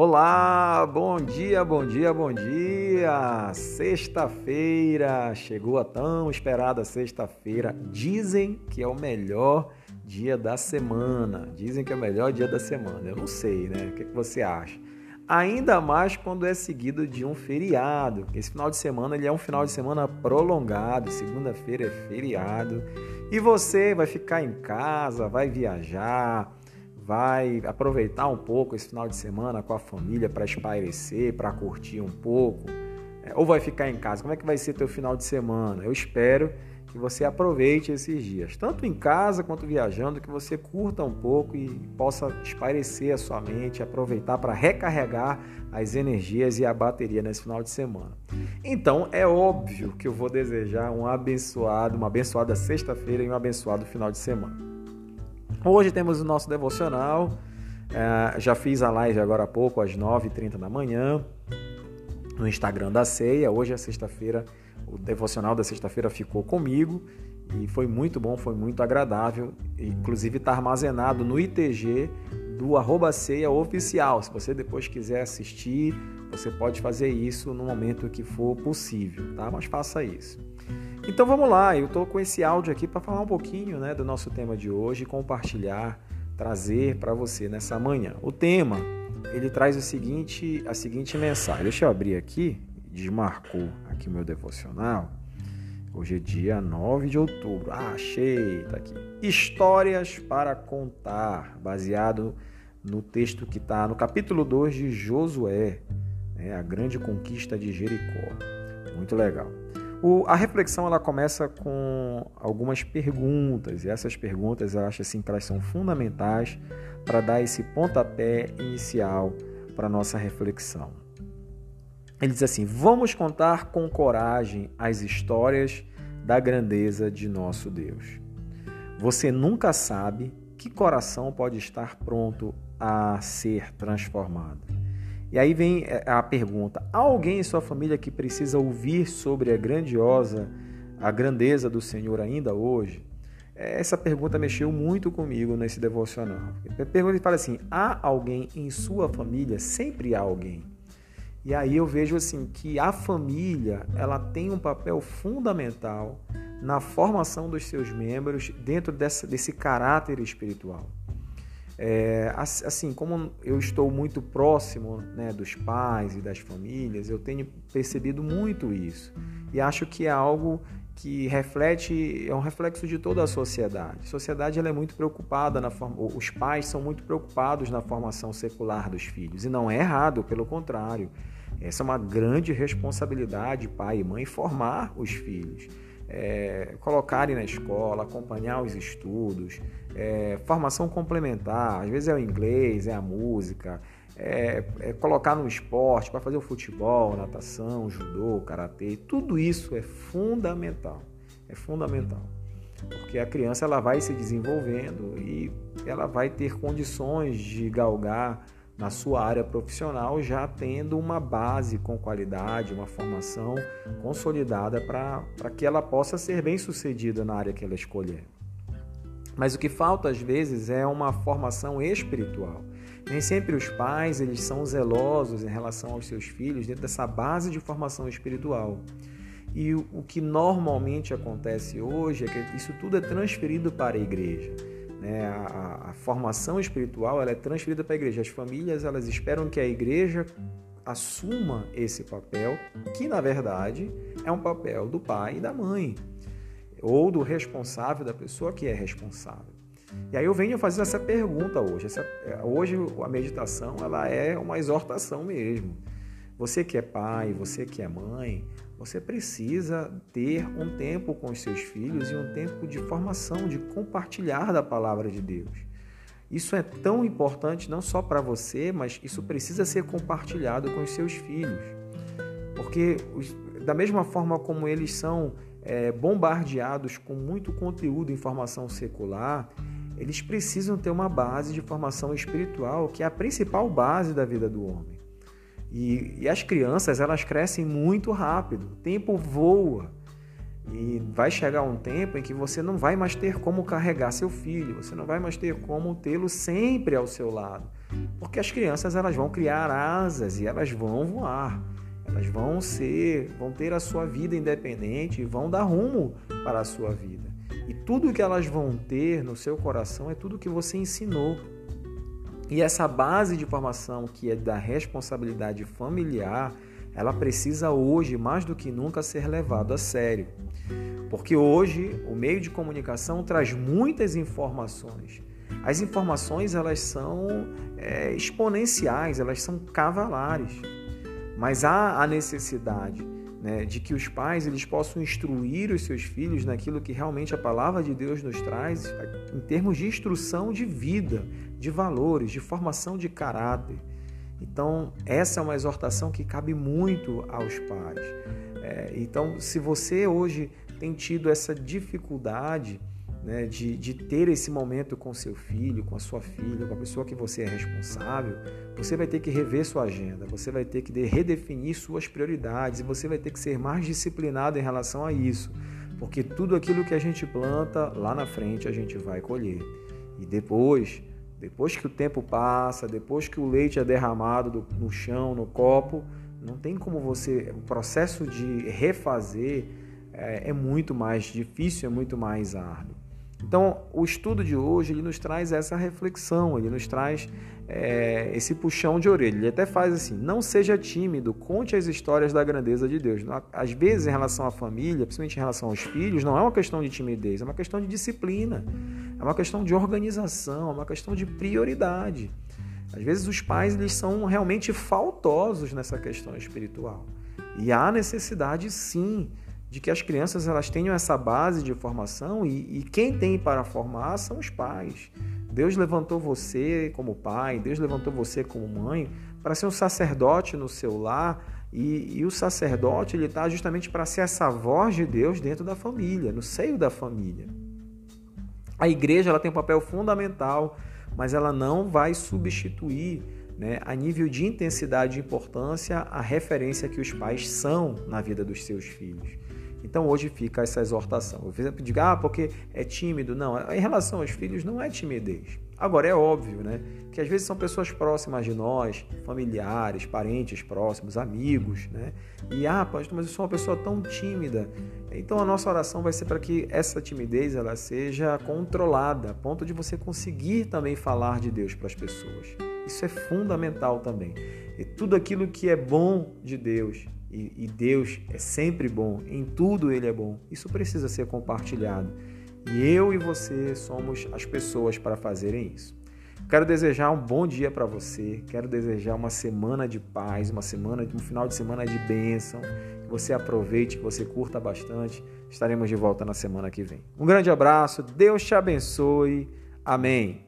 Olá, bom dia, bom dia, bom dia! Sexta-feira, chegou a tão esperada sexta-feira. Dizem que é o melhor dia da semana. Dizem que é o melhor dia da semana. Eu não sei, né? O que, você acha? Ainda mais quando é seguido de um feriado. Esse final de semana ele é um final de semana prolongado. Segunda-feira é feriado. E você vai ficar em casa, vai viajar vai aproveitar um pouco esse final de semana com a família para espairecer, para curtir um pouco, é, ou vai ficar em casa? Como é que vai ser teu final de semana? Eu espero que você aproveite esses dias, tanto em casa quanto viajando, que você curta um pouco e possa espairecer a sua mente, aproveitar para recarregar as energias e a bateria nesse final de semana. Então, é óbvio que eu vou desejar um abençoado, uma abençoada sexta-feira e um abençoado final de semana. Hoje temos o nosso devocional. É, já fiz a live agora há pouco, às 9h30 da manhã, no Instagram da Ceia. Hoje é sexta-feira, o devocional da sexta-feira ficou comigo e foi muito bom, foi muito agradável. Inclusive está armazenado no ITG do arroba ceia oficial. Se você depois quiser assistir, você pode fazer isso no momento que for possível, tá? Mas faça isso. Então vamos lá, eu estou com esse áudio aqui para falar um pouquinho né, do nosso tema de hoje, compartilhar, trazer para você nessa manhã. O tema, ele traz o seguinte, a seguinte mensagem. Deixa eu abrir aqui, desmarcou aqui o meu devocional. Hoje é dia 9 de outubro. Ah, achei, tá aqui. Histórias para contar, baseado no texto que está no capítulo 2 de Josué, né, a grande conquista de Jericó. Muito legal. O, a reflexão ela começa com algumas perguntas, e essas perguntas eu acho assim que elas são fundamentais para dar esse pontapé inicial para a nossa reflexão. Ele diz assim: Vamos contar com coragem as histórias da grandeza de nosso Deus. Você nunca sabe que coração pode estar pronto a ser transformado. E aí vem é, a pergunta: há alguém em sua família que precisa ouvir sobre a grandiosa, a grandeza do Senhor ainda hoje? Essa pergunta mexeu muito comigo nesse devocional. A pergunta fala assim: há alguém em sua família? Sempre há alguém. E aí eu vejo assim que a família ela tem um papel fundamental na formação dos seus membros dentro desse caráter espiritual. É, assim, como eu estou muito próximo né, dos pais e das famílias, eu tenho percebido muito isso. E acho que é algo que reflete, é um reflexo de toda a sociedade. A sociedade ela é muito preocupada, na forma, os pais são muito preocupados na formação secular dos filhos. E não é errado, pelo contrário. Essa é uma grande responsabilidade, pai e mãe, formar os filhos é, colocarem na escola, acompanhar os estudos, é, formação complementar, às vezes é o inglês, é a música, é, é colocar no esporte para fazer o futebol, natação, judô, karatê, tudo isso é fundamental, é fundamental, porque a criança ela vai se desenvolvendo e ela vai ter condições de galgar na sua área profissional, já tendo uma base com qualidade, uma formação consolidada para que ela possa ser bem sucedida na área que ela escolher. Mas o que falta às vezes é uma formação espiritual. Nem sempre os pais eles são zelosos em relação aos seus filhos dentro dessa base de formação espiritual. E o que normalmente acontece hoje é que isso tudo é transferido para a igreja. Né? A, a, formação espiritual ela é transferida para a igreja. As famílias elas esperam que a igreja assuma esse papel, que na verdade é um papel do pai e da mãe, ou do responsável da pessoa que é responsável. E aí eu venho fazer essa pergunta hoje. Essa, hoje a meditação ela é uma exortação mesmo. Você que é pai, você que é mãe, você precisa ter um tempo com os seus filhos e um tempo de formação, de compartilhar da palavra de Deus. Isso é tão importante não só para você, mas isso precisa ser compartilhado com os seus filhos. Porque, da mesma forma como eles são é, bombardeados com muito conteúdo, informação secular, eles precisam ter uma base de formação espiritual, que é a principal base da vida do homem. E, e as crianças, elas crescem muito rápido, o tempo voa. E vai chegar um tempo em que você não vai mais ter como carregar seu filho, você não vai mais ter como tê-lo sempre ao seu lado. Porque as crianças elas vão criar asas e elas vão voar. Elas vão ser, vão ter a sua vida independente e vão dar rumo para a sua vida. E tudo que elas vão ter no seu coração é tudo que você ensinou. E essa base de formação que é da responsabilidade familiar, ela precisa hoje mais do que nunca ser levada a sério. Porque hoje o meio de comunicação traz muitas informações. As informações elas são é, exponenciais, elas são cavalares. Mas há a necessidade né, de que os pais eles possam instruir os seus filhos naquilo que realmente a palavra de Deus nos traz, em termos de instrução de vida, de valores, de formação de caráter. Então, essa é uma exortação que cabe muito aos pais. É, então, se você hoje tem tido essa dificuldade né, de, de ter esse momento com seu filho, com a sua filha, com a pessoa que você é responsável, você vai ter que rever sua agenda, você vai ter que redefinir suas prioridades e você vai ter que ser mais disciplinado em relação a isso, porque tudo aquilo que a gente planta lá na frente a gente vai colher. E depois, depois que o tempo passa, depois que o leite é derramado no chão, no copo, não tem como você. O processo de refazer é, é muito mais difícil, é muito mais árduo. Então, o estudo de hoje ele nos traz essa reflexão, ele nos traz é, esse puxão de orelha. Ele até faz assim: não seja tímido, conte as histórias da grandeza de Deus. Às vezes, em relação à família, principalmente em relação aos filhos, não é uma questão de timidez, é uma questão de disciplina, é uma questão de organização, é uma questão de prioridade. Às vezes, os pais eles são realmente faltosos nessa questão espiritual. E há necessidade, sim, de que as crianças elas tenham essa base de formação e, e, quem tem para formar são os pais. Deus levantou você como pai, Deus levantou você como mãe para ser um sacerdote no seu lar e, e o sacerdote ele está justamente para ser essa voz de Deus dentro da família, no seio da família. A igreja ela tem um papel fundamental, mas ela não vai substituir né, a nível de intensidade e importância a referência que os pais são na vida dos seus filhos. Então hoje fica essa exortação. Eu sempre digo, ah, porque é tímido. Não, em relação aos filhos não é timidez. Agora é óbvio, né, que às vezes são pessoas próximas de nós, familiares, parentes próximos, amigos, né? E ah, pastor, mas eu sou uma pessoa tão tímida. Então a nossa oração vai ser para que essa timidez ela seja controlada, a ponto de você conseguir também falar de Deus para as pessoas. Isso é fundamental também. E tudo aquilo que é bom de Deus, e, e Deus é sempre bom, em tudo Ele é bom. Isso precisa ser compartilhado. E eu e você somos as pessoas para fazerem isso. Quero desejar um bom dia para você, quero desejar uma semana de paz, uma semana, um final de semana de bênção, que você aproveite, que você curta bastante. Estaremos de volta na semana que vem. Um grande abraço, Deus te abençoe. Amém.